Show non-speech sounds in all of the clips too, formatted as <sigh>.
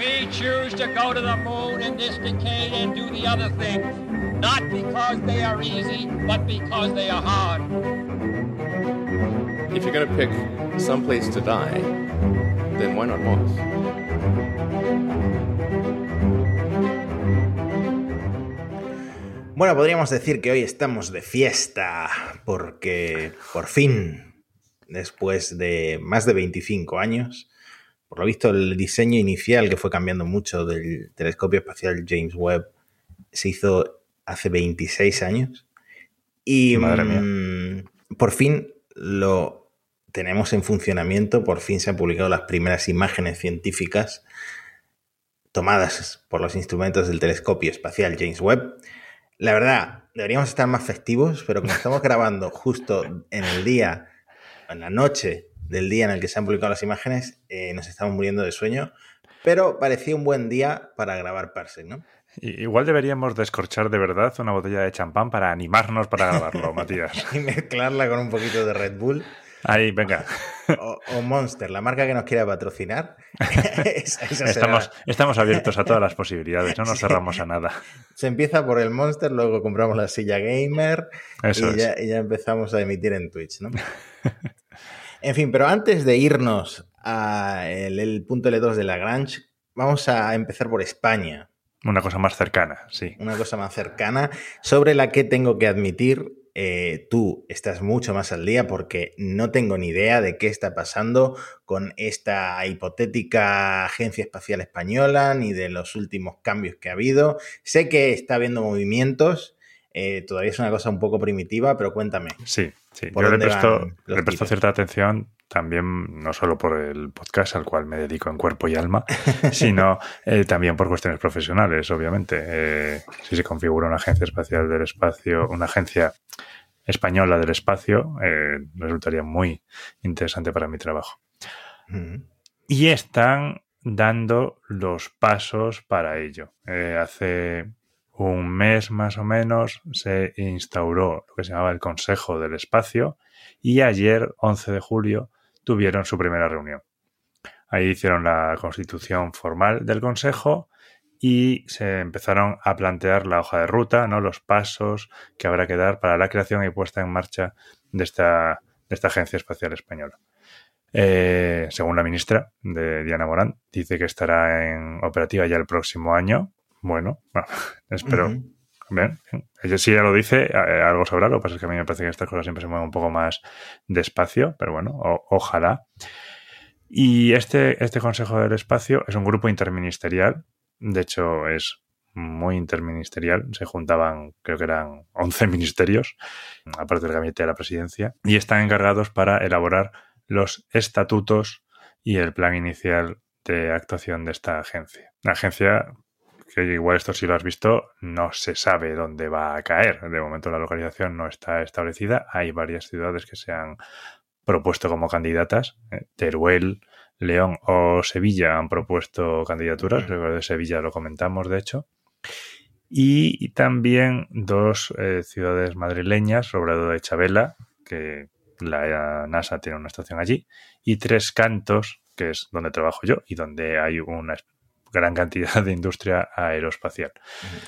We choose to go to the moon in this decade and do the other things, not because they are easy, but because they are hard. If you're going to pick some place to die, then why not Mars? Bueno, podríamos decir que hoy estamos de fiesta porque por fin, después de más de 25 años, por lo visto el diseño inicial que fue cambiando mucho del telescopio espacial James Webb se hizo hace 26 años y Madre mía. mm, por fin lo tenemos en funcionamiento, por fin se han publicado las primeras imágenes científicas tomadas por los instrumentos del telescopio espacial James Webb. La verdad, deberíamos estar más festivos, pero como estamos <laughs> grabando justo en el día, en la noche del día en el que se han publicado las imágenes, eh, nos estamos muriendo de sueño. Pero parecía un buen día para grabar Parsec, ¿no? Igual deberíamos descorchar de verdad una botella de champán para animarnos para grabarlo, <laughs> Matías. Y mezclarla con un poquito de Red Bull Ahí, venga. o, o Monster, la marca que nos quiera patrocinar. Esa- <laughs> esa será- Estamos, estamos abiertos a todas las posibilidades, no nos Sí. cerramos a nada. Se empieza por el Monster, luego compramos la silla gamer y, ya, y ya empezamos a emitir en Twitch, ¿no? <laughs> en fin, pero antes de irnos al el punto L2 de Lagrange, vamos a empezar por España, Una cosa más cercana, sí. una cosa más cercana, sobre la que tengo que admitir, eh, tú estás mucho más al día porque no tengo ni idea de qué está pasando con esta hipotética Agencia Espacial Española, ni de los últimos cambios que ha habido. Sé que está habiendo movimientos, eh, todavía es una cosa un poco primitiva, pero cuéntame. Sí, sí. ¿Por Yo le presto, le presto cierta atención también, no solo por el podcast al cual me dedico en cuerpo y alma, <laughs> sino eh, también por cuestiones profesionales, obviamente. Eh, si se configura una agencia espacial del espacio, una agencia española del espacio, eh, resultaría muy interesante para mi trabajo. Ujú. Y están dando los pasos para ello. Hace un mes más o menos se instauró lo que se llamaba el Consejo del Espacio y ayer, 11 de julio, tuvieron su primera reunión. Ahí hicieron la constitución formal del Consejo y se empezaron a plantear la hoja de ruta, ¿no? los pasos que habrá que dar para la creación y puesta en marcha de esta, de esta Agencia Espacial Española. Eh, según la ministra de Diana Morán, dice que estará en operativa ya el próximo año. Bueno, bueno, <laughs> espero. Ujú. Bien, bien. Ella sí ya lo dice, eh, algo sabrá. Lo que pasa es que a mí me parece que estas cosas siempre se mueven un poco más despacio, pero bueno, o- ojalá. Y este, este Consejo del Espacio es un grupo interministerial. De hecho, es muy interministerial. Se juntaban, creo que eran <laughs> 11 ministerios, aparte del gabinete de la presidencia, y están encargados para elaborar los estatutos y el plan inicial de actuación de esta agencia. La agencia, que igual esto sí lo has visto, no se sabe dónde va a caer. De momento la localización no está establecida. Hay varias ciudades que se han propuesto como candidatas. Eh, Teruel, León o Sevilla han propuesto candidaturas. Creo de Sevilla lo comentamos, de hecho. Y también dos eh, ciudades madrileñas, Robledo de Chabela, que la NASA tiene una estación allí, y Tres Cantos, que es donde trabajo yo y donde hay una gran cantidad de industria aeroespacial.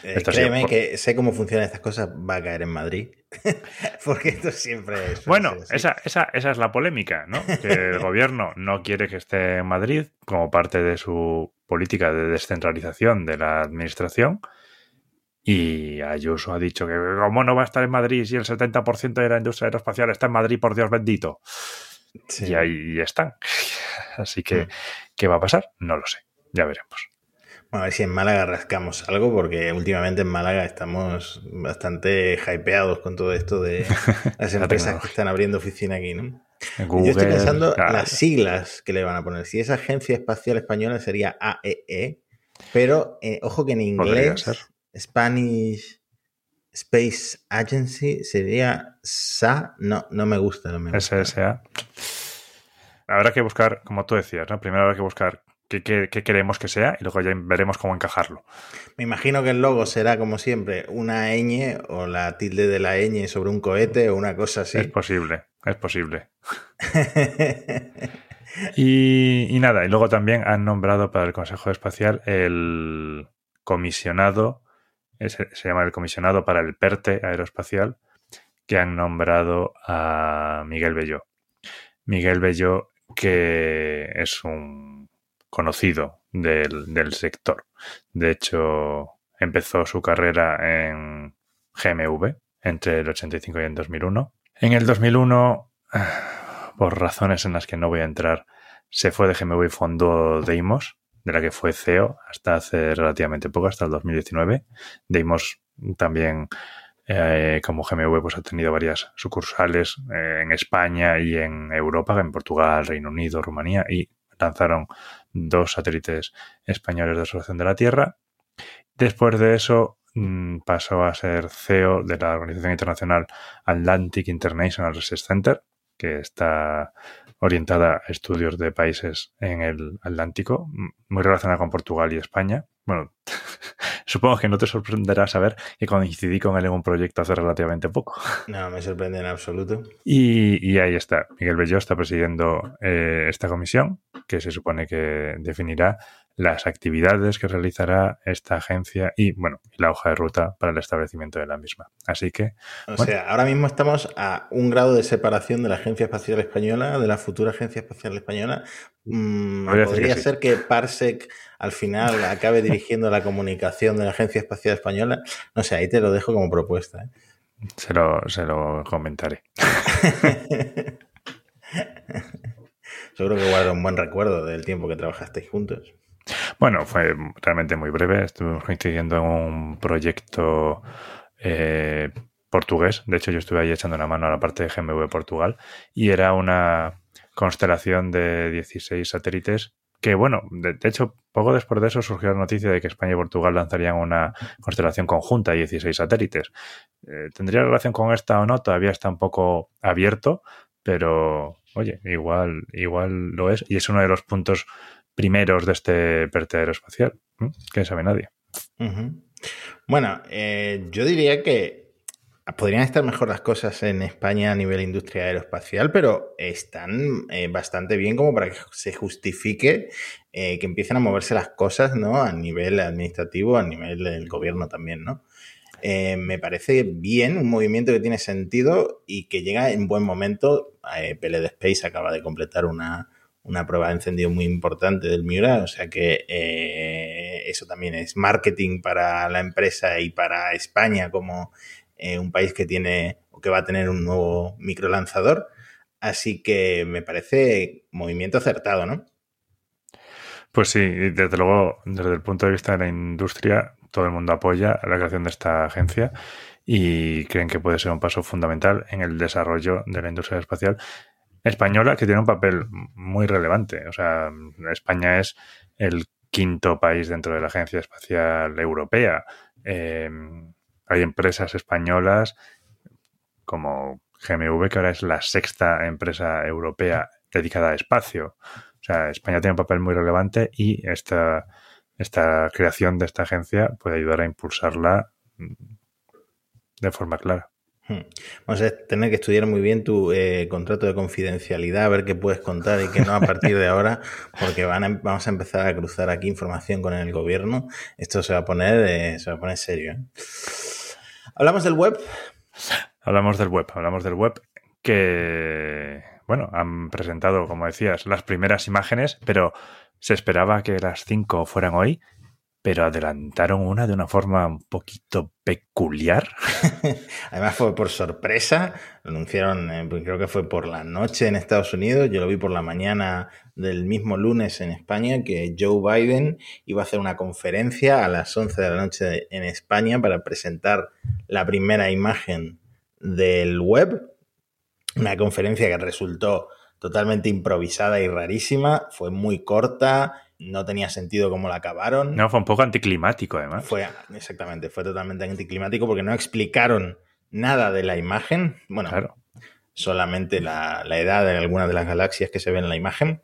Eh, créeme por- que sé cómo funcionan estas cosas, va a caer en Madrid. <laughs> Porque esto siempre es. Bueno, esa, esa, esa es la polémica, ¿no? Que el <laughs> gobierno no quiere que esté en Madrid como parte de su política de descentralización de la administración. Y Ayuso ha dicho que cómo no va a estar en Madrid si el 70% de la industria aeroespacial está en Madrid, por Dios bendito. Sí. Y ahí están. <laughs> Así que, Mm. ¿qué va a pasar? No lo sé. Ya veremos. A ver si en Málaga rascamos algo, porque últimamente en Málaga estamos bastante hypeados con todo esto de <laughs> las La empresas que están abriendo oficina aquí, ¿no? Google, Yo estoy pensando claro. las siglas que le van a poner. Si esa agencia espacial española sería AEE, pero eh, ojo que en inglés. Spanish Space Agency sería SA. No, no me gusta. No me gusta. SSA. Habrá que buscar, como tú decías, ¿no? Primero habrá que buscar qué, qué- qué queremos que sea y luego ya veremos cómo encajarlo. Me imagino que el logo será, como siempre, una ñ o la tilde de la ñ sobre un cohete o una cosa así. Es posible, es posible. <laughs> Y, y nada, y luego también han nombrado para el Consejo Espacial el comisionado, se llama el comisionado para el PERTE aeroespacial, que han nombrado a Miguel Belló. Miguel Belló, que es un conocido del, del sector. De hecho, empezó su carrera en GMV entre el 85 y el 2001. En el 2001, <sighs> por razones en las que no voy a entrar, se fue de GMV y fundó Deimos, de la que fue CEO hasta hace relativamente poco, hasta el 2019. Deimos también, eh, como GMV, pues ha tenido varias sucursales eh, en España y en Europa, en Portugal, Reino Unido, Rumanía, y lanzaron dos satélites españoles de observación de la Tierra. Después de eso mm, pasó a ser CEO de la organización internacional Atlantic International Research Center, que está orientada a estudios de países en el Atlántico, muy relacionada con Portugal y España. Bueno, <laughs> supongo que no te sorprenderá saber que coincidí con él en un proyecto hace relativamente poco. No, me sorprende en absoluto. Y, y ahí está. Miguel Belló está presidiendo eh, esta comisión que se supone que definirá las actividades que realizará esta agencia y, bueno, la hoja de ruta para el establecimiento de la misma. Así que, O Bueno. sea, ahora mismo estamos a un grado de separación de la Agencia Espacial Española, de la futura Agencia Espacial Española. Mm, Podría decir podría que sí. ser que Parsec al final acabe <laughs> dirigiendo la comunicación de la Agencia Espacial Española. No sé, ahí te lo dejo como propuesta. ¿eh? se lo, se lo comentaré. <laughs> Seguro que guarda un buen recuerdo del tiempo que trabajasteis juntos. Bueno, fue realmente muy breve. Estuvimos coincidiendo en un proyecto eh, portugués. De hecho, yo estuve ahí echando una mano a la parte de GMV Portugal y era una constelación de 16 satélites que, bueno, de, hecho, poco después de eso surgió la noticia de que España y Portugal lanzarían una constelación conjunta de 16 satélites. Eh, ¿Tendría relación con esta o no? Todavía está un poco abierto, pero, oye, igual, igual lo es y es uno de los puntos primeros de este PERTE aeroespacial. ¿Mm? Que sabe nadie. Bueno, eh, yo diría que podrían estar mejor las cosas en España a nivel industria aeroespacial, pero están eh, bastante bien como para que se justifique eh, que empiecen a moverse las cosas, ¿no? A nivel administrativo, a nivel del gobierno también, ¿no? Eh, me parece bien, un movimiento que tiene sentido y que llega en buen momento. Eh, PLD Space acaba de completar una, una prueba de encendido muy importante del Miura, o sea que eh, eso también es marketing para la empresa y para España como eh, un país que tiene o que va a tener un nuevo microlanzador. Así que me parece movimiento acertado, ¿no? Pues sí, desde luego, desde el punto de vista de la industria, todo el mundo apoya la creación de esta agencia y creen que puede ser un paso fundamental en el desarrollo de la industria espacial española, que tiene un papel muy relevante. O sea, España es el quinto país dentro de la Agencia Espacial Europea. Eh, hay empresas españolas como GMV, que ahora es la sexta empresa europea dedicada a espacio. O sea, España tiene un papel muy relevante y esta, esta creación de esta agencia puede ayudar a impulsarla de forma clara. Hmm. Vamos a tener que estudiar muy bien tu eh, contrato de confidencialidad, a ver qué puedes contar y qué no a partir de ahora, <laughs> porque van a, vamos a empezar a cruzar aquí información con el gobierno. Esto se va a poner, eh, se va a poner serio. ¿eh? Hablamos del web. Hablamos del web, hablamos del web que, bueno, han presentado, como decías, las primeras imágenes, pero se esperaba que las cinco fueran hoy, pero adelantaron una de una forma un poquito peculiar. <laughs> Además fue por sorpresa, anunciaron, eh, creo que fue por la noche en Estados Unidos, yo lo vi por la mañana del mismo lunes en España, que Joe Biden iba a hacer una conferencia a las 11 de la noche en España para presentar la primera imagen del web, una conferencia que resultó totalmente improvisada y rarísima, fue muy corta, no tenía sentido cómo la acabaron. No, fue un poco anticlimático, además. Fue, exactamente, fue totalmente anticlimático porque no explicaron nada de la imagen. Bueno, claro. solamente la, la, edad de algunas de las galaxias que se ven en la imagen.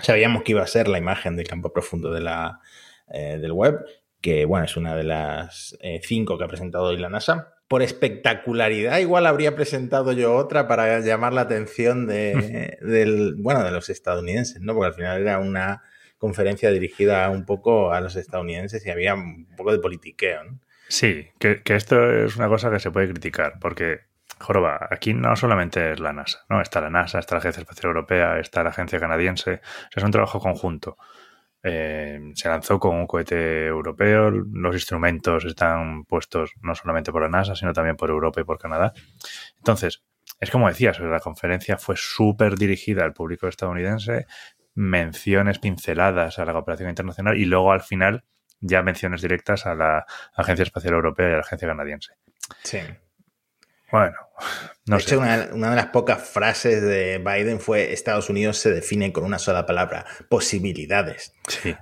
Sabíamos que iba a ser la imagen del campo profundo de la, eh, del web, que bueno, es una de las eh, cinco que ha presentado hoy la NASA. Por espectacularidad, igual habría presentado yo otra para llamar la atención de, del, bueno, de los estadounidenses, ¿no? Porque al final era una conferencia dirigida un poco a los estadounidenses y había un poco de politiqueo, ¿no? Sí, que, que esto es una cosa que se puede criticar, porque Joroba, aquí no solamente es la NASA, ¿no? Está la NASA, está la Agencia Espacial Europea, está la Agencia Canadiense. es un trabajo conjunto. Eh, se lanzó con un cohete europeo, los instrumentos están puestos no solamente por la NASA, sino también por Europa y por Canadá. Entonces, es como decías, la conferencia fue súper dirigida al público estadounidense, menciones pinceladas a la cooperación internacional y luego al final ya menciones directas a la Agencia Espacial Europea y a la Agencia Canadiense. Sí. Bueno, no de hecho, una, una, de las pocas frases de Biden fue Estados Unidos se define con una sola palabra, posibilidades. Sí.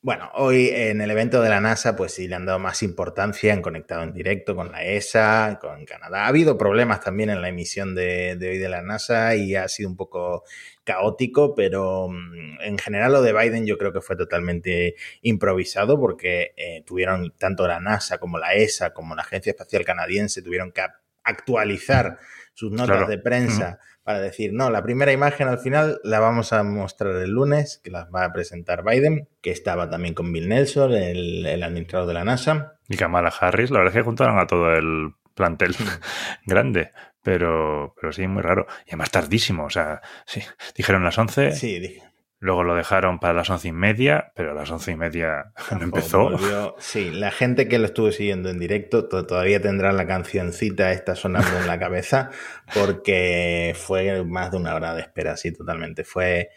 Bueno, hoy en el evento de la NASA, pues sí le han dado más importancia, han conectado en directo con la ESA, con Canadá. Ha habido problemas también en la emisión de, de hoy de la NASA y ha sido un poco caótico, pero mm, en general lo de Biden yo creo que fue totalmente improvisado porque eh, tuvieron tanto la NASA como la ESA como la Agencia Espacial Canadiense tuvieron que actualizar sus notas Claro. de prensa para decir, no, la primera imagen al final la vamos a mostrar el lunes, que las va a presentar Biden, que estaba también con Bill Nelson, el, el administrador de la NASA. Y Kamala Harris, la verdad es que juntaron a todo el plantel <laughs> grande, pero, pero sí, muy raro. Y además tardísimo, o sea, sí, dijeron las 11, Sí, dije. Luego lo dejaron para las once y media, pero a las once y media <laughs> no empezó. volvió. Sí, la gente que lo estuvo siguiendo en directo to- todavía tendrá la cancioncita esta sonando en la cabeza <laughs> porque fue más de una hora de espera, sí, totalmente. Fue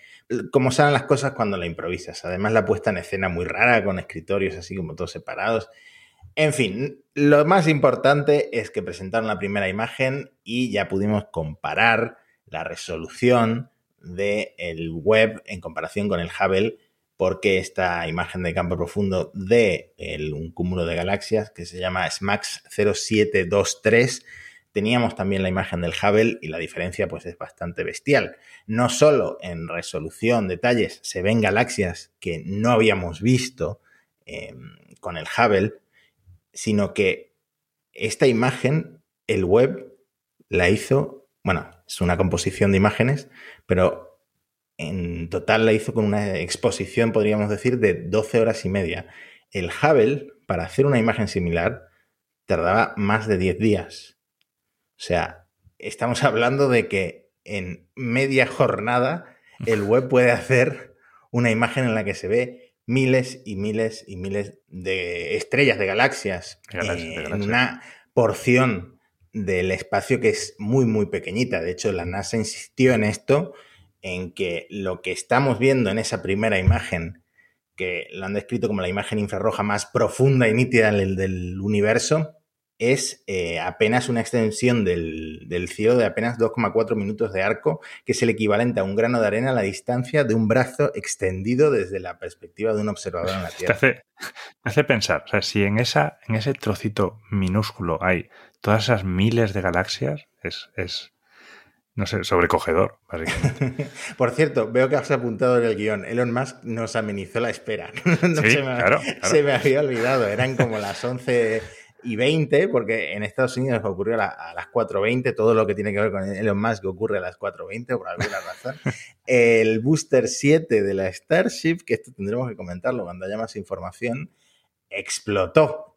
como salen las cosas cuando la improvisas. Además, la puesta en escena muy rara, con escritorios así como todos separados. En fin, lo más importante es que presentaron la primera imagen y ya pudimos comparar la resolución del web en comparación con el Hubble porque esta imagen de campo profundo de el- un cúmulo de galaxias que se llama SMAX 0723 teníamos también la imagen del Hubble y la diferencia pues es bastante bestial. No solo en resolución, detalles, se ven galaxias que no habíamos visto eh, con el Hubble, sino que esta imagen, el web la hizo, bueno, es una composición de imágenes, pero en total la hizo con una exposición, podríamos decir, de 12 horas y media. El Hubble, para hacer una imagen similar, tardaba más de 10 días. O sea, estamos <laughs> hablando de que en media jornada el <laughs> web puede hacer una imagen en la que se ve miles y miles y miles de estrellas, de galaxias, Galaxias, de eh, galaxias. en una porción del espacio que es muy, muy pequeñita. De hecho, la NASA insistió en esto, en que lo que estamos viendo en esa primera imagen, que lo han descrito como la imagen infrarroja más profunda y nítida del, del universo, es eh, apenas una extensión del, del cielo de apenas 2,4 minutos de arco, que es el equivalente a un grano de arena a la distancia de un brazo extendido desde la perspectiva de un observador en la Te Tierra. hace, te hace pensar, o sea, si en, esa, en ese trocito minúsculo hay todas esas miles de galaxias, es, es no sé, sobrecogedor, básicamente. <laughs> Por cierto, veo que has apuntado en el guion. Elon Musk nos amenizó la espera. <laughs> No Sí, se, me, claro, claro. se me había olvidado. Eran como las 11 y 20, porque en Estados Unidos ocurrió a las 4.20. Todo lo que tiene que ver con Elon Musk ocurre a las 4.20 por alguna razón. <laughs> El booster 7 de la Starship, que esto tendremos que comentarlo cuando haya más información, explotó.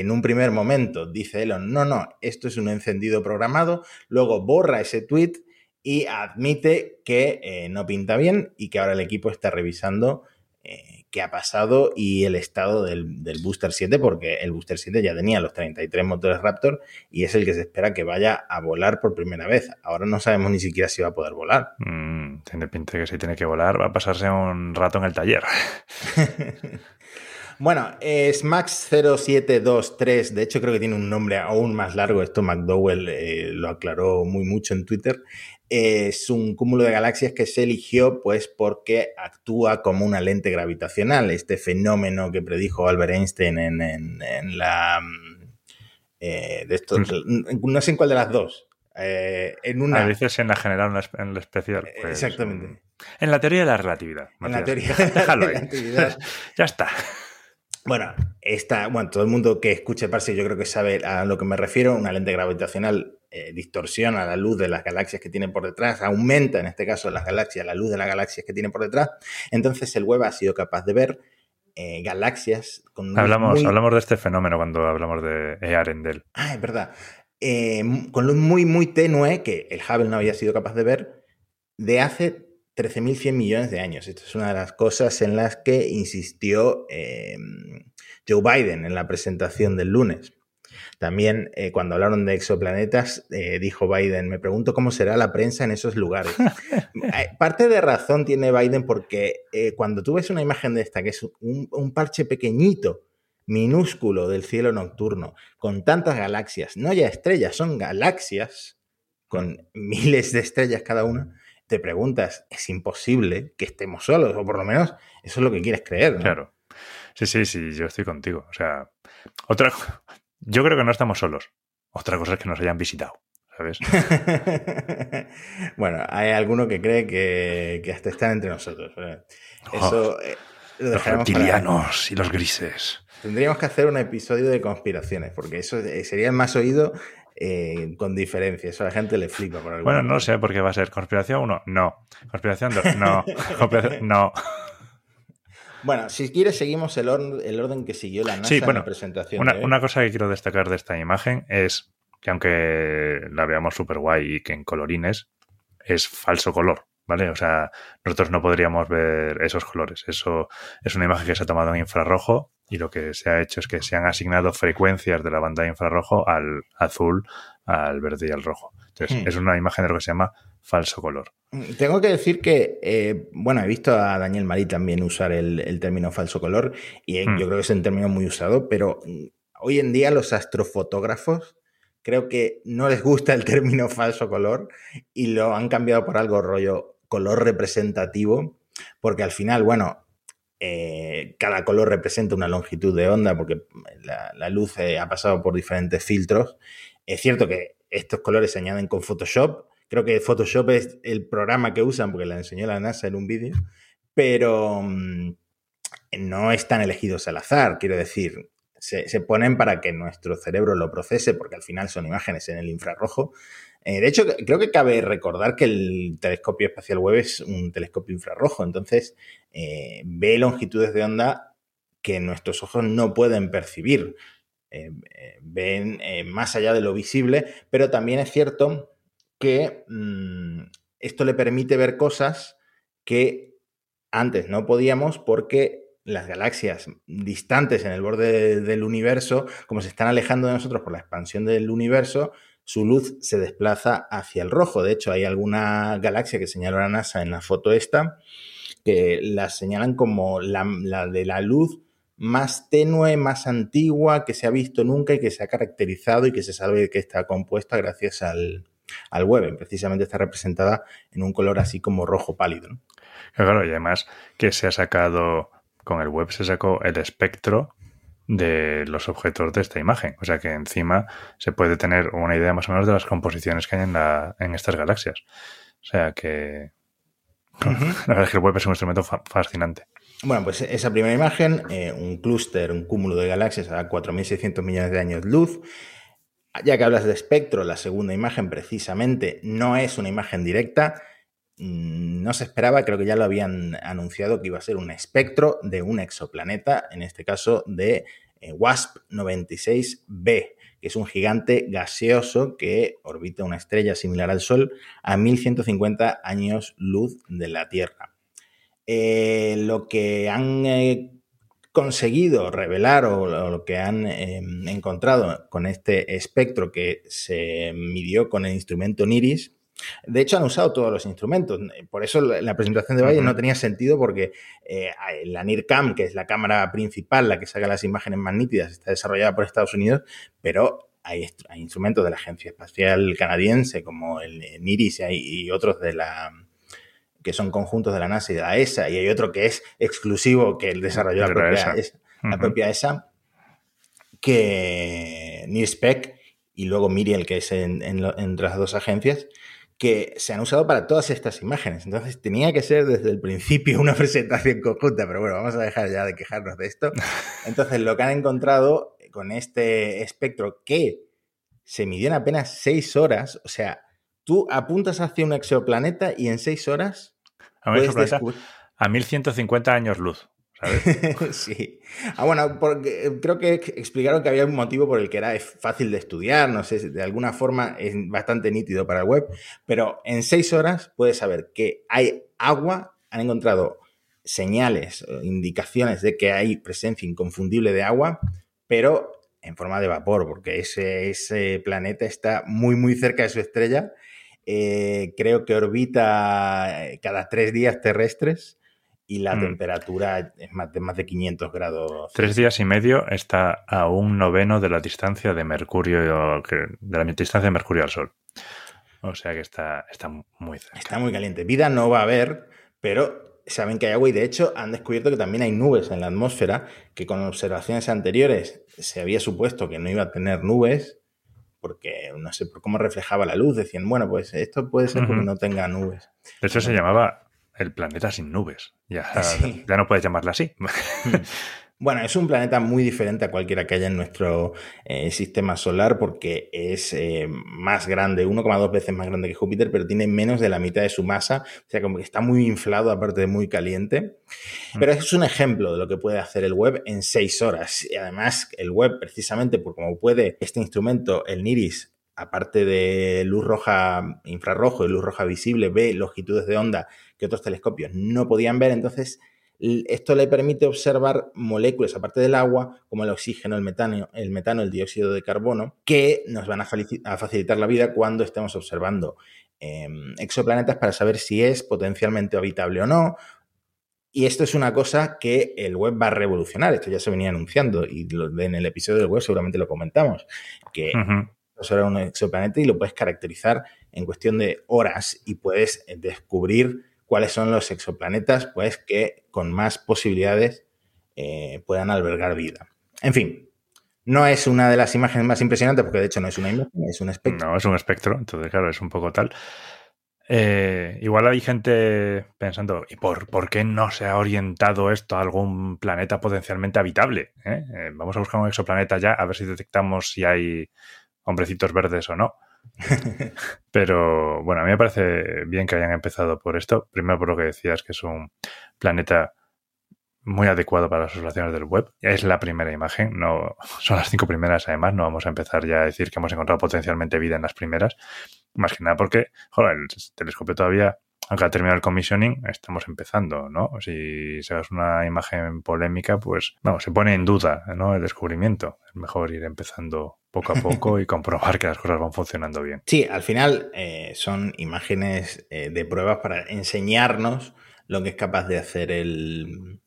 En un primer momento dice Elon, no, no, esto es un encendido programado. Luego borra ese tweet y admite que eh, no pinta bien y que ahora el equipo está revisando eh, qué ha pasado y el estado del, del Booster 7, porque el Booster 7 ya tenía los 33 motores Raptor y es el que se espera que vaya a volar por primera vez. Ahora no sabemos ni siquiera si va a poder volar. Mm, tiene pinta que si tiene que volar va a pasarse un rato en el taller. <laughs> Bueno, es Max 0723, de hecho creo que tiene un nombre aún más largo, esto McDowell eh, lo aclaró muy mucho en Twitter. Es un cúmulo de galaxias que se eligió pues porque actúa como una lente gravitacional, este fenómeno que predijo Albert Einstein en, en- en la... mm, eh, de estos, no sé en cuál de las dos. eh, en una... A veces en la general, en la, especial. pues, Exactamente. En la teoría de la relatividad. En la teoría Deja- <laughs> de la déjalo relatividad. <laughs> ya está. Bueno, esta, bueno, todo el mundo que escuche Parse yo creo que sabe a lo que me refiero. Una lente gravitacional eh, distorsiona la luz de las galaxias que tiene por detrás, aumenta en este caso las galaxias, la luz de las galaxias que tiene por detrás. Entonces el web ha sido capaz de ver eh, galaxias con hablamos, hablamos de este fenómeno cuando hablamos de Earendel. Ah, es verdad. Eh, con luz muy, muy tenue, que el Hubble no había sido capaz de ver, de hace 13.100 millones de años. Esto es una de las cosas en las que insistió eh, Joe Biden en la presentación del lunes. También eh, cuando hablaron de exoplanetas, eh, dijo Biden, me pregunto cómo será la prensa en esos lugares. <laughs> Parte de razón tiene Biden porque cuando tú ves una imagen de esta, que es un, un parche pequeñito, minúsculo del cielo nocturno, con tantas galaxias, no ya estrellas, son galaxias, con miles de estrellas cada una, te preguntas, es imposible que estemos solos, o por lo menos eso es lo que quieres creer. ¿no? Claro. Sí, sí, sí, yo estoy contigo. O sea, otra, <laughs> yo creo que no estamos solos. Otra cosa es que nos hayan visitado, ¿sabes? <laughs> bueno, hay alguno que cree que, hasta están entre nosotros. Eso oh, eh, los reptilianos y los grises. Tendríamos que hacer un episodio de conspiraciones, porque eso sería más oído eh, con diferencia. Eso a la gente le flipa. Por bueno, no sé por qué va a ser. ¿Conspiración 1? No. ¿Conspiración 2? No. <laughs> no. Bueno, si quieres, seguimos el, el orden que siguió la NASA en la presentación. Una, una, cosa que quiero destacar de esta imagen es que, aunque la veamos súper guay y que en colorines, es falso color. ¿Vale? O sea, nosotros no podríamos ver esos colores. Eso es una imagen que se ha tomado en infrarrojo y lo que se ha hecho es que se han asignado frecuencias de la banda de infrarrojo al azul, al verde y al rojo. Entonces, hmm. es una imagen de lo que se llama falso color. Mm, tengo que decir que, eh, bueno, he visto a Daniel Marí también usar el, término falso color y eh, hmm. yo creo que es un término muy usado, pero mm, hoy en día los astrofotógrafos creo que no les gusta el término falso color y lo han cambiado por algo rollo color representativo, porque al final, bueno, eh, cada color representa una longitud de onda porque la, luz eh, ha pasado por diferentes filtros. Es cierto que estos colores se añaden con Photoshop. Creo que Photoshop es el programa que usan porque la enseñó la NASA en un vídeo, pero mm, no están elegidos al azar. Quiero decir, se, se, ponen para que nuestro cerebro lo procese porque al final son imágenes en el infrarrojo eh, de hecho, creo que cabe recordar que el telescopio espacial Webb es un telescopio infrarrojo, entonces eh, ve longitudes de onda que nuestros ojos no pueden percibir. Eh, ven más allá de lo visible, pero también es cierto que mm, esto le permite ver cosas que antes no podíamos porque las galaxias distantes en el borde del universo, como se están alejando de nosotros por la expansión del universo, su luz se desplaza hacia el rojo. De hecho, hay alguna galaxia que señaló la NASA en la foto esta, que la señalan como la, de la luz más tenue, más antigua que se ha visto nunca y que se ha caracterizado y que se sabe que está compuesta gracias al, al web. Precisamente está representada en un color así como rojo pálido. Claro, y además que se ha sacado, con el web se sacó el espectro de los objetos de esta imagen. O sea que encima se puede tener una idea más o menos de las composiciones que hay en, la, en estas galaxias. O sea que <laughs> la verdad es que el web es un instrumento fascinante. Bueno, pues esa primera imagen, eh, un clúster, un cúmulo de galaxias a 4.600 millones de años luz. Ya que hablas de espectro, la segunda imagen precisamente no es una imagen directa, no se esperaba, creo que ya lo habían anunciado que iba a ser un espectro de un exoplaneta, en este caso de eh, WASP 96b, que es un gigante gaseoso que orbita una estrella similar al Sol a 1150 años luz de la Tierra. Eh, lo que han eh, conseguido revelar o, lo que han em, encontrado con este espectro que se midió con el instrumento NIRIS de hecho, han usado todos los instrumentos. Por eso la presentación de Biden no tenía sentido porque eh, la NIRCAM, que es la cámara principal, la que saca las imágenes más nítidas, está desarrollada por Estados Unidos, pero hay, instrumentos de la Agencia Espacial Canadiense como el NIRIS y, otros de la que son conjuntos de la NASA y de la ESA, y hay otro que es exclusivo que desarrolló la propia, ESA. la propia ESA, que NIRSPEC y luego Miriel, que es entre las dos agencias, que se han usado para todas estas imágenes. Entonces tenía que ser desde el principio una <laughs> presentación conjunta, pero bueno, vamos a dejar ya de quejarnos de esto. <laughs> Entonces lo que han encontrado con este espectro que se midió en apenas seis horas, o sea, tú apuntas hacia un exoplaneta y en seis horas... A, a 1150 años luz. <laughs> sí. Ah, bueno, porque eh, creo que explicaron que había un motivo por el que era fácil de estudiar, no sé, de alguna forma es bastante nítido para el web, pero en seis horas puedes saber que hay agua, han encontrado señales, indicaciones de que hay presencia inconfundible de agua, pero en forma de vapor, porque ese, planeta está muy, muy cerca de su estrella. Eh, creo que orbita eh, cada tres días terrestres y la mm. temperatura es más de, más de 500 grados. Tres días y medio está a un noveno de la distancia de Mercurio, de la distancia de Mercurio al Sol. O sea que está, está muy cerca. Está muy caliente. Vida no va a haber, pero saben que hay agua y de hecho han descubierto que también hay nubes en la atmósfera, que con observaciones anteriores se había supuesto que no iba a tener nubes, porque no sé por cómo reflejaba la luz. Decían, bueno, pues esto puede ser porque no tenga nubes. De hecho, se llamaba el planeta sin nubes. Ya, <laughs> ya no puedes llamarla así. <laughs> Bueno, es un planeta muy diferente a cualquiera que haya en nuestro eh, sistema solar porque es eh, más grande, 1,2 veces más grande que Júpiter, pero tiene menos de la mitad de su masa, o sea, como que está muy inflado, aparte de muy caliente. Mm. Pero es un ejemplo de lo que puede hacer el web en 6 horas. Y además, el web, precisamente por como puede este instrumento, el NIRIS, aparte de luz roja infrarrojo y luz roja visible, ve longitudes de onda que otros telescopios no podían ver. Entonces, esto le permite observar moléculas, aparte del agua, como el oxígeno, el metano, el, metano, el dióxido de carbono, que nos van a, facilitar la vida cuando estemos observando em, exoplanetas para saber si es potencialmente habitable o no. Y esto es una cosa que el web va a revolucionar. Esto ya se venía anunciando y en el episodio del web seguramente lo comentamos, que observar un exoplaneta y lo puedes caracterizar en cuestión de horas y puedes descubrir cuáles son los exoplanetas pues, que con más posibilidades eh, puedan albergar vida. En fin, no es una de las imágenes más impresionantes porque de hecho no es una imagen, es un espectro. No, es un espectro, entonces claro, es un poco tal. Eh, igual hay gente pensando, ¿y por, por, qué no se ha orientado esto a algún planeta potencialmente habitable? ¿Eh? vamos a buscar un exoplaneta ya, a ver si detectamos si hay hombrecitos verdes o no. <laughs> Pero bueno, a mí me parece bien que hayan empezado por esto. Primero por lo que decías, que es un planeta muy adecuado para las observaciones del web. Es la primera imagen, no <laughs> son las cinco primeras además, no vamos a empezar ya a decir que hemos encontrado potencialmente vida en las primeras, más que nada porque, joder, el telescopio todavía aunque ha terminado el commissioning, estamos empezando, ¿no? Si hace una imagen polémica, pues, vamos, se pone en duda, ¿no? El descubrimiento. Es mejor ir empezando poco a poco y comprobar que las cosas van funcionando bien. Sí, al final eh, son imágenes eh, de pruebas para enseñarnos lo que es capaz de hacer el,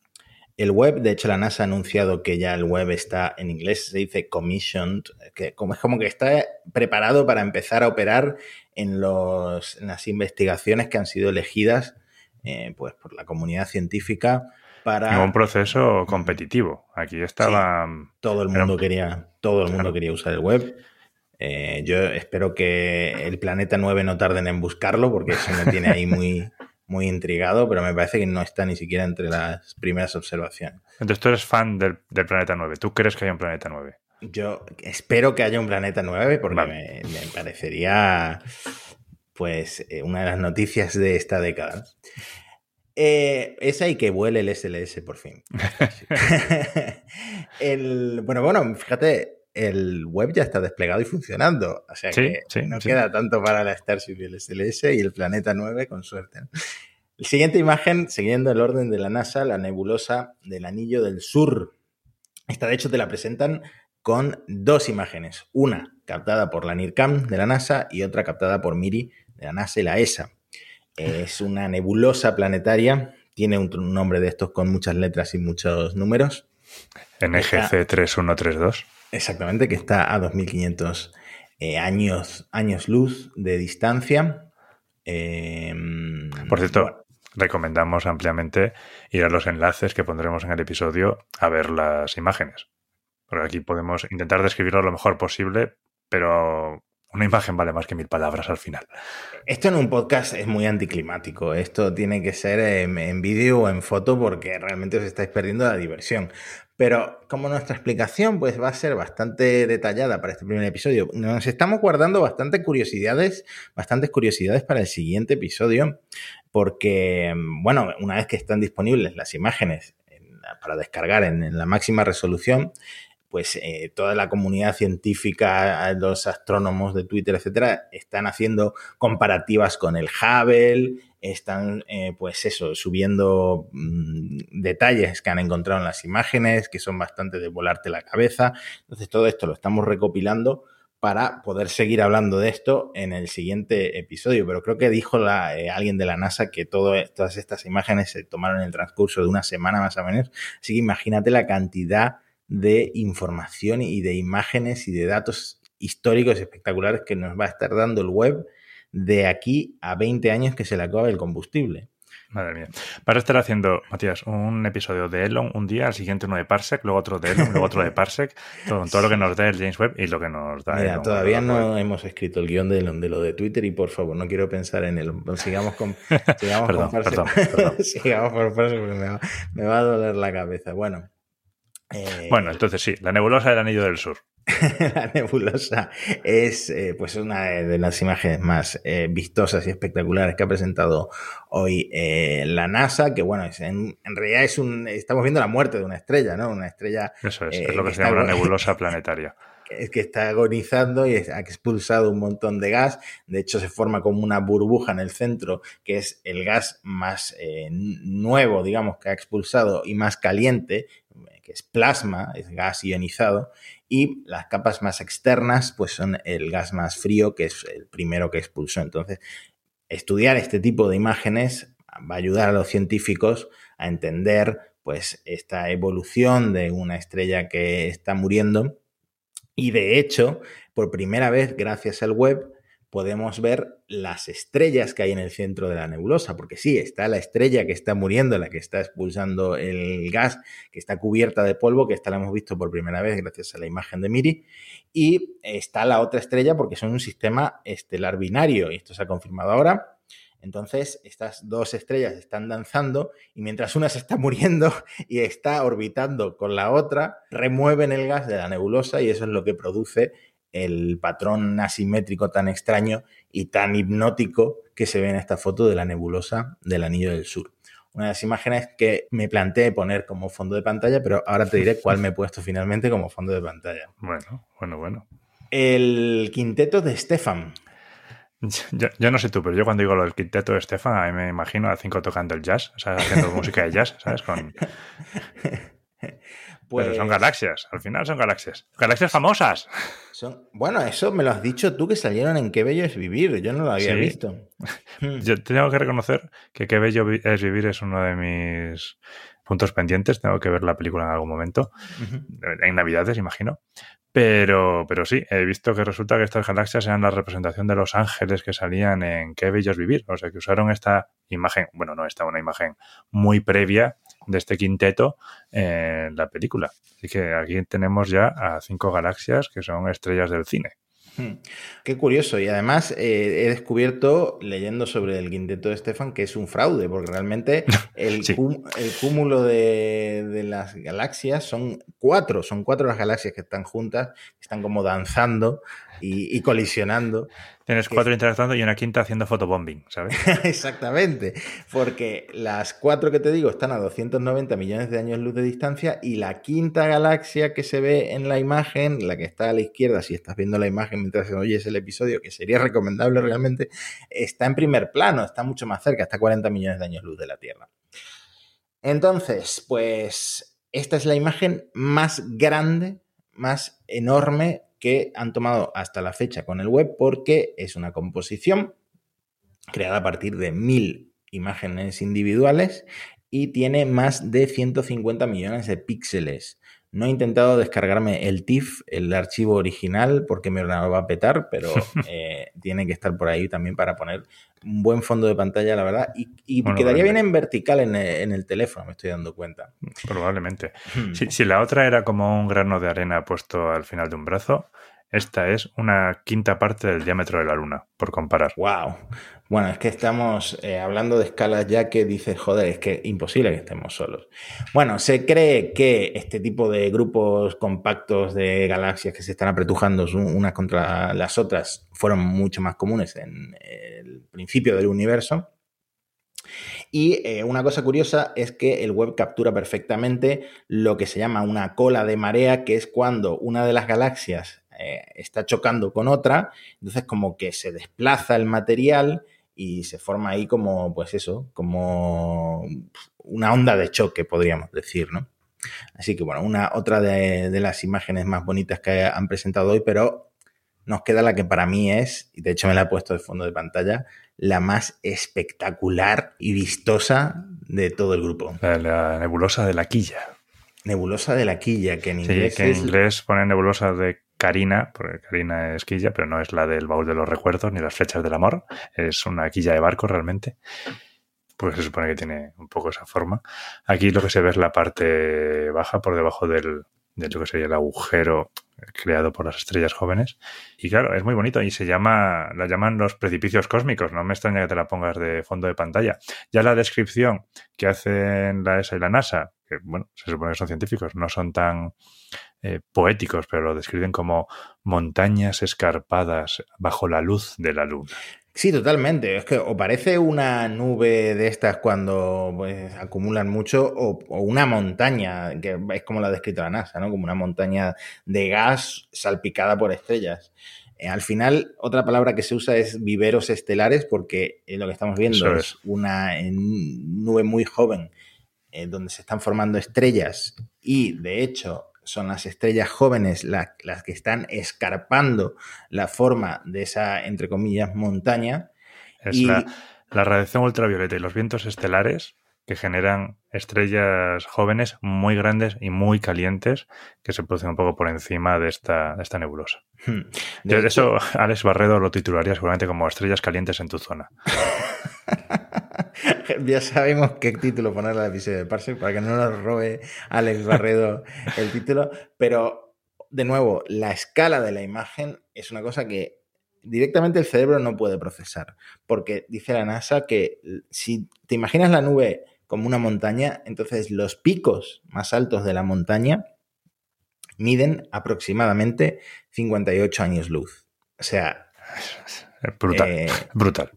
el web. De hecho, la NASA ha anunciado que ya el web está en inglés, se dice commissioned, que como es como que está preparado para empezar a operar en, los, las investigaciones que han sido elegidas eh, pues, por la comunidad científica para... un proceso competitivo. Aquí estaba... todo el mundo quería, todo el mundo quería usar el web. Eh, yo espero que el Planeta 9 no tarden en buscarlo porque eso me tiene ahí muy, <laughs> muy intrigado, pero me parece que no está ni siquiera entre las primeras observaciones. Entonces tú eres fan del, del Planeta 9. ¿Tú crees que hay un Planeta 9? Yo espero que haya un planeta 9 porque me, parecería pues eh, una de las noticias de esta década. Eh, es ahí que vuele el SLS por fin. <laughs> <laughs> el, bueno, bueno, fíjate, el web ya está desplegado y funcionando. O sea que no queda tanto para la Starship y el SLS y el planeta 9 con suerte. La siguiente imagen, siguiendo el orden de la NASA, la nebulosa del Anillo del Sur. Esta, de hecho, te la presentan con dos imágenes, una captada por la NIRCAM de la NASA y otra captada por MIRI de la NASA y la ESA. Es una nebulosa planetaria, tiene un nombre de estos con muchas letras y muchos números. NGC 3132. Exactamente, que está a 2500 eh, años, años luz de distancia. Em, por cierto, recomendamos ampliamente ir a los enlaces que pondremos en el episodio a ver las imágenes. Porque aquí podemos intentar describirlo lo mejor posible, pero Una imagen vale más que mil palabras al final. Esto en un podcast es muy anticlimático. Esto tiene que ser en, vídeo o en foto porque realmente os estáis perdiendo la diversión. Pero como nuestra explicación pues va a ser bastante detallada para este primer episodio, nos estamos guardando bastantes curiosidades, bastantes curiosidades para el siguiente episodio, porque, bueno, una vez que están disponibles las imágenes para descargar en, la máxima resolución, pues eh, toda la comunidad científica, los astrónomos de Twitter, etcétera, están haciendo comparativas con el Hubble, están, eh, pues eso, subiendo mm, detalles que han encontrado en las imágenes, que son bastante de volarte la cabeza. Entonces, todo esto lo estamos recopilando para poder seguir hablando de esto en el siguiente episodio. Pero creo que dijo la, eh, alguien de la NASA que todo, todas estas imágenes se tomaron en el transcurso de una semana más o menos. Así que imagínate la cantidad de información y de imágenes y de datos históricos espectaculares que nos va a estar dando el web de aquí a 20 años que se le acaba el combustible. Madre mía. Vas a estar haciendo, Matías, un episodio de Elon un día, al siguiente uno de Parsec, luego otro de Elon, luego otro de Parsec, todo, todo lo que nos da el James Webb y lo que nos da Mira, todavía no hemos escrito el guion de Elon de lo de Twitter y por favor, no quiero pensar en Elon. Sigamos con, sigamos perdón, <laughs> con perdón, perdón. <laughs> sigamos por Parsec porque me va, me va a doler la cabeza. Bueno. Eh, bueno, entonces sí, la nebulosa del Anillo del Sur. <laughs> la nebulosa es eh, pues una de las imágenes más eh, vistosas y espectaculares que ha presentado hoy la NASA, que bueno, es, en, en, realidad es un, estamos viendo la muerte de una estrella, ¿no? Una estrella... Eso es, es lo que, que se llama una nebulosa <laughs> planetaria. Es que está agonizando y ha expulsado un montón de gas. De hecho, se forma como una burbuja en el centro, que es el gas más nuevo, digamos, que ha expulsado y más caliente, que es plasma, es gas ionizado, y las capas más externas pues son el gas más frío, que es el primero que expulsó. Entonces, estudiar este tipo de imágenes va a ayudar a los científicos a entender pues esta evolución de una estrella que está muriendo y de hecho, por primera vez gracias al web podemos ver las estrellas que hay en el centro de la nebulosa, porque sí, está la estrella que está muriendo, la que está expulsando el gas, que está cubierta de polvo, que esta la hemos visto por primera vez gracias a la imagen de Miri, y está la otra estrella porque son un sistema estelar binario, y esto se ha confirmado ahora. Entonces, estas dos estrellas están danzando y mientras una se está muriendo y está orbitando con la otra, remueven el gas de la nebulosa y eso es lo que produce el patrón asimétrico tan extraño y tan hipnótico que se ve en esta foto de la nebulosa del Anillo del Sur. Una de las imágenes que me planteé poner como fondo de pantalla, pero ahora te diré cuál me he puesto finalmente como fondo de pantalla. Bueno, bueno, bueno. El quinteto de Stefan. Yo, yo, no sé tú, pero yo cuando digo lo del quinteto de Stefan, a mí me imagino a cinco tocando el jazz, o sea, haciendo música de jazz, ¿sabes? Con... <laughs> Pues, Pero son galaxias, al final son galaxias. Galaxias famosas. Son, bueno, eso me lo has dicho tú que salieron en Qué Bello es Vivir. Yo no lo había Sí. visto. <laughs> Yo tengo que reconocer que Qué Bello es Vivir es uno de mis puntos pendientes. Tengo que ver la película en algún momento. En Navidades, imagino. Pero, pero sí, he visto que resulta que estas galaxias eran la representación de los ángeles que salían en Qué Bello es Vivir. O sea, que usaron esta imagen, bueno, no esta, una imagen muy previa de este quinteto en la película. Así que aquí tenemos ya a cinco galaxias que son estrellas del cine. Hmm. Qué curioso. Y además eh, he descubierto, leyendo sobre el quinteto de Stefan, que es un fraude, porque realmente <laughs> el, Sí. cum- el cúmulo de, de las galaxias son cuatro, son cuatro las galaxias que están juntas, están como danzando y, y colisionando. Tienes cuatro interactuando y una quinta haciendo fotobombing, ¿sabes? <laughs> Exactamente, porque las cuatro que te digo están a 290 millones de años luz de distancia y la quinta galaxia que se ve en la imagen, la que está a la izquierda, si estás viendo la imagen mientras oyes el episodio, que sería recomendable realmente, está en primer plano, está mucho más cerca, está a 40 millones de años luz de la Tierra. Entonces, pues esta es la imagen más grande, más enorme que han tomado hasta la fecha con el web porque es una composición creada a partir de mil imágenes individuales y tiene más de 150 millones de píxeles. No he intentado descargarme el TIFF, el archivo original, porque mi ordenador va a petar, pero <laughs> eh, tiene que estar por ahí también para poner un buen fondo de pantalla, la verdad. Y, y Bueno, quedaría bien en vertical en el, en el teléfono, me estoy dando cuenta. Probablemente. <laughs> Si, si la otra era como un grano de arena puesto al final de un brazo, Esta es una quinta parte del diámetro de la Luna, por comparar. ¡Wow! Bueno, es que estamos eh, hablando de escalas ya que dices, joder, es que imposible que estemos solos. Bueno, se cree que este tipo de grupos compactos de galaxias que se están apretujando unas contra las otras fueron mucho más comunes en el principio del universo. Y eh, una cosa curiosa es que el web captura perfectamente lo que se llama una cola de marea, que es cuando una de las galaxias eh, está chocando con otra, entonces como que se desplaza el material y se forma ahí como, pues eso, como una onda de choque, podríamos decir, ¿no? Así que bueno, una otra de, de, las imágenes más bonitas que han presentado hoy, pero nos queda la que para mí es, y de hecho me la he puesto de fondo de pantalla, la más espectacular y vistosa de todo el grupo. La, nebulosa de la quilla. Nebulosa de la quilla, que en inglés. Sí, que en inglés ponen nebulosa de Karina, porque Karina es quilla, pero no es la del baúl de los recuerdos ni las flechas del amor. Es una quilla de barco realmente. Pues se supone que tiene un poco esa forma. Aquí lo que se ve es la parte baja por debajo del, de lo que sería el agujero creado por las estrellas jóvenes. Y claro, es muy bonito y se llama, la llaman los precipicios cósmicos. No me extraña que te la pongas de fondo de pantalla. Ya la descripción que hacen la ESA y la NASA, que bueno, se supone que son científicos, no son tan eh, poéticos, pero lo describen como montañas escarpadas bajo la luz de la luna. Sí, totalmente. Es que o parece una nube de estas cuando pues, acumulan mucho, o, una montaña, que es como la ha descrito la NASA, ¿no? Como una montaña de gas salpicada por estrellas. Eh, al final, otra palabra que se usa es viveros estelares, porque eh, lo que estamos viendo es. una nube muy joven, donde se están formando estrellas, y de hecho son las estrellas jóvenes las que están escarpando la forma de esa, entre comillas, montaña. Es la, radiación ultravioleta y los vientos estelares que generan estrellas jóvenes muy grandes y muy calientes que se producen un poco por encima de esta, esta nebulosa. Hmm. De, eso, <laughs> Alex Barredo lo titularía seguramente como estrellas calientes en tu zona. <laughs> ya sabemos qué título ponerle al episodio de Parsec para que no nos robe Alex Barredo <laughs> el título, pero de nuevo, la escala de la imagen es una cosa que directamente el cerebro no puede procesar, porque dice la NASA que si te imaginas la nube como una montaña, entonces los picos más altos de la montaña miden aproximadamente 58 años luz. O sea, Brutal. Eh, <laughs> brutal.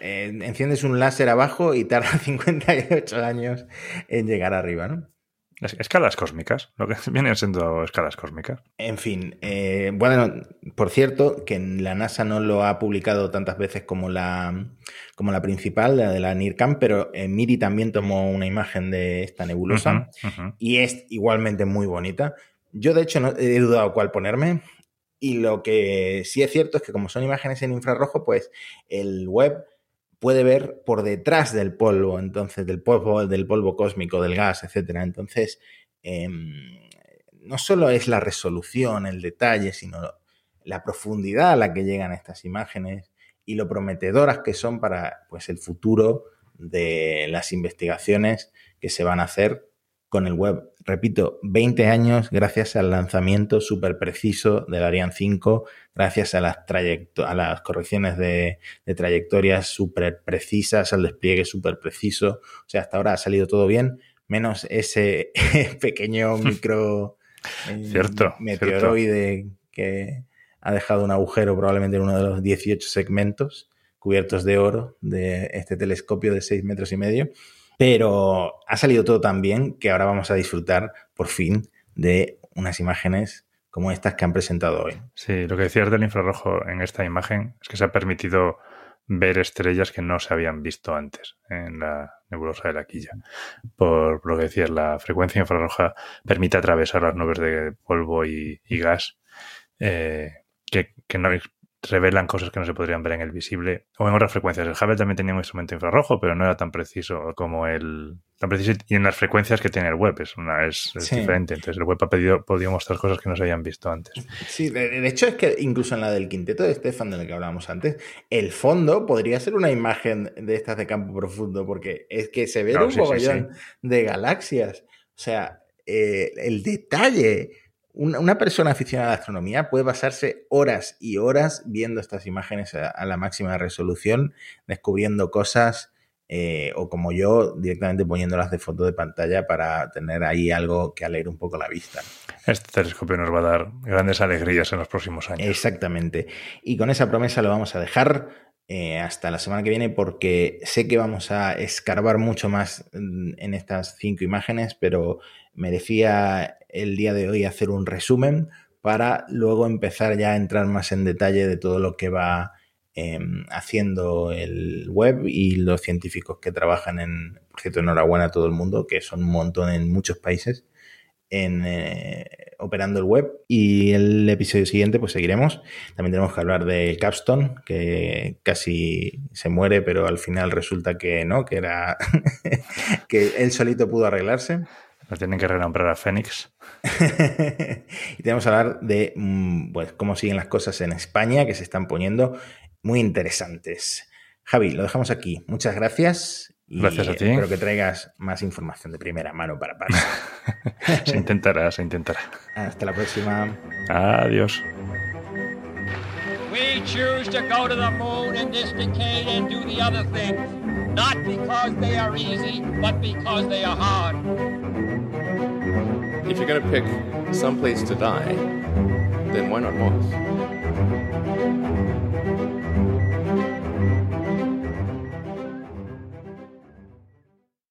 Eh, enciendes un láser abajo y tarda <laughs> 58 años en llegar arriba, ¿no? Escalas cósmicas, lo que <laughs> vienen siendo escalas cósmicas. En fin, eh, bueno, por cierto, que la NASA no lo ha publicado tantas veces como la, como la principal, la de la NIRCAM, pero MIRI también tomó una imagen de esta nebulosa y es igualmente muy bonita. Yo, de hecho, no he dudado cuál ponerme. Y lo que sí es cierto es que como son imágenes en infrarrojo, pues el web puede ver por detrás del polvo, entonces del polvo, del polvo cósmico, del gas, etcétera. Entonces, em, no solo es la resolución, el detalle, sino la profundidad a la que llegan estas imágenes y lo prometedoras que son para pues, el futuro de las investigaciones que se van a hacer con el web. Repito, 20 años gracias al lanzamiento súper preciso del Ariane 5, gracias a las, a las correcciones de, trayectorias súper precisas, al despliegue súper preciso. O sea, hasta ahora ha salido todo bien, menos ese <laughs> pequeño <laughs> micro eh, cierto, meteoroide que ha dejado un agujero probablemente en uno de los 18 segmentos cubiertos de oro de este telescopio de 6 metros y medio. Pero ha salido todo tan bien que ahora vamos a disfrutar por fin de unas imágenes como estas que han presentado hoy. Sí, lo que decías del infrarrojo en esta imagen es que se ha permitido ver estrellas que no se habían visto antes en la nebulosa de la quilla. Por lo que decías, la frecuencia infrarroja permite atravesar las nubes de polvo y, gas eh, que, que, no, revelan cosas que no se podrían ver en el visible o en otras frecuencias. El Hubble también tenía un instrumento infrarrojo, pero no era tan preciso como el tan preciso y en las frecuencias que tiene el web es una es, diferente. Entonces el web ha pedido, podido mostrar cosas que no se habían visto antes. Sí, de, hecho es que incluso en la del quinteto de Stefan del que hablábamos antes, el fondo podría ser una imagen de estas de campo profundo porque es que se ve un sí, de galaxias. O sea, eh, el detalle una persona aficionada a la astronomía puede pasarse horas y horas viendo estas imágenes a, la máxima resolución, descubriendo cosas, eh, o como yo, directamente poniéndolas de foto de pantalla para tener ahí algo que alegre un poco la vista. Este telescopio nos va a dar grandes alegrías en los próximos años. Exactamente. Y con esa promesa lo vamos a dejar. Eh, hasta la semana que viene porque sé que vamos a escarbar mucho más en estas cinco imágenes, pero merecía el día de hoy hacer un resumen para luego empezar ya a entrar más en detalle de todo lo que va em, haciendo el web y los científicos que trabajan en, por cierto, enhorabuena a todo el mundo, que son un montón en muchos países, en eh, operando el web. Y el episodio siguiente, pues seguiremos. También tenemos que hablar del Capstone, que casi se muere, pero al final resulta que no, que era <laughs> que él solito pudo arreglarse. Nos tienen que renombrar a Fénix. <laughs> y tenemos que hablar de mm, pues, cómo siguen las cosas en España, que se están poniendo muy interesantes. Javi, lo dejamos aquí. Muchas gracias. Y gracias a ti. Espero que traigas más información de primera mano para para. <laughs> se intentará, se intentará. <laughs> Hasta la próxima. Adiós. We choose to go to the moon in this decade and do the other things, not because they are easy, but because they are hard. If you're going to pick some place to die, then why not Mars?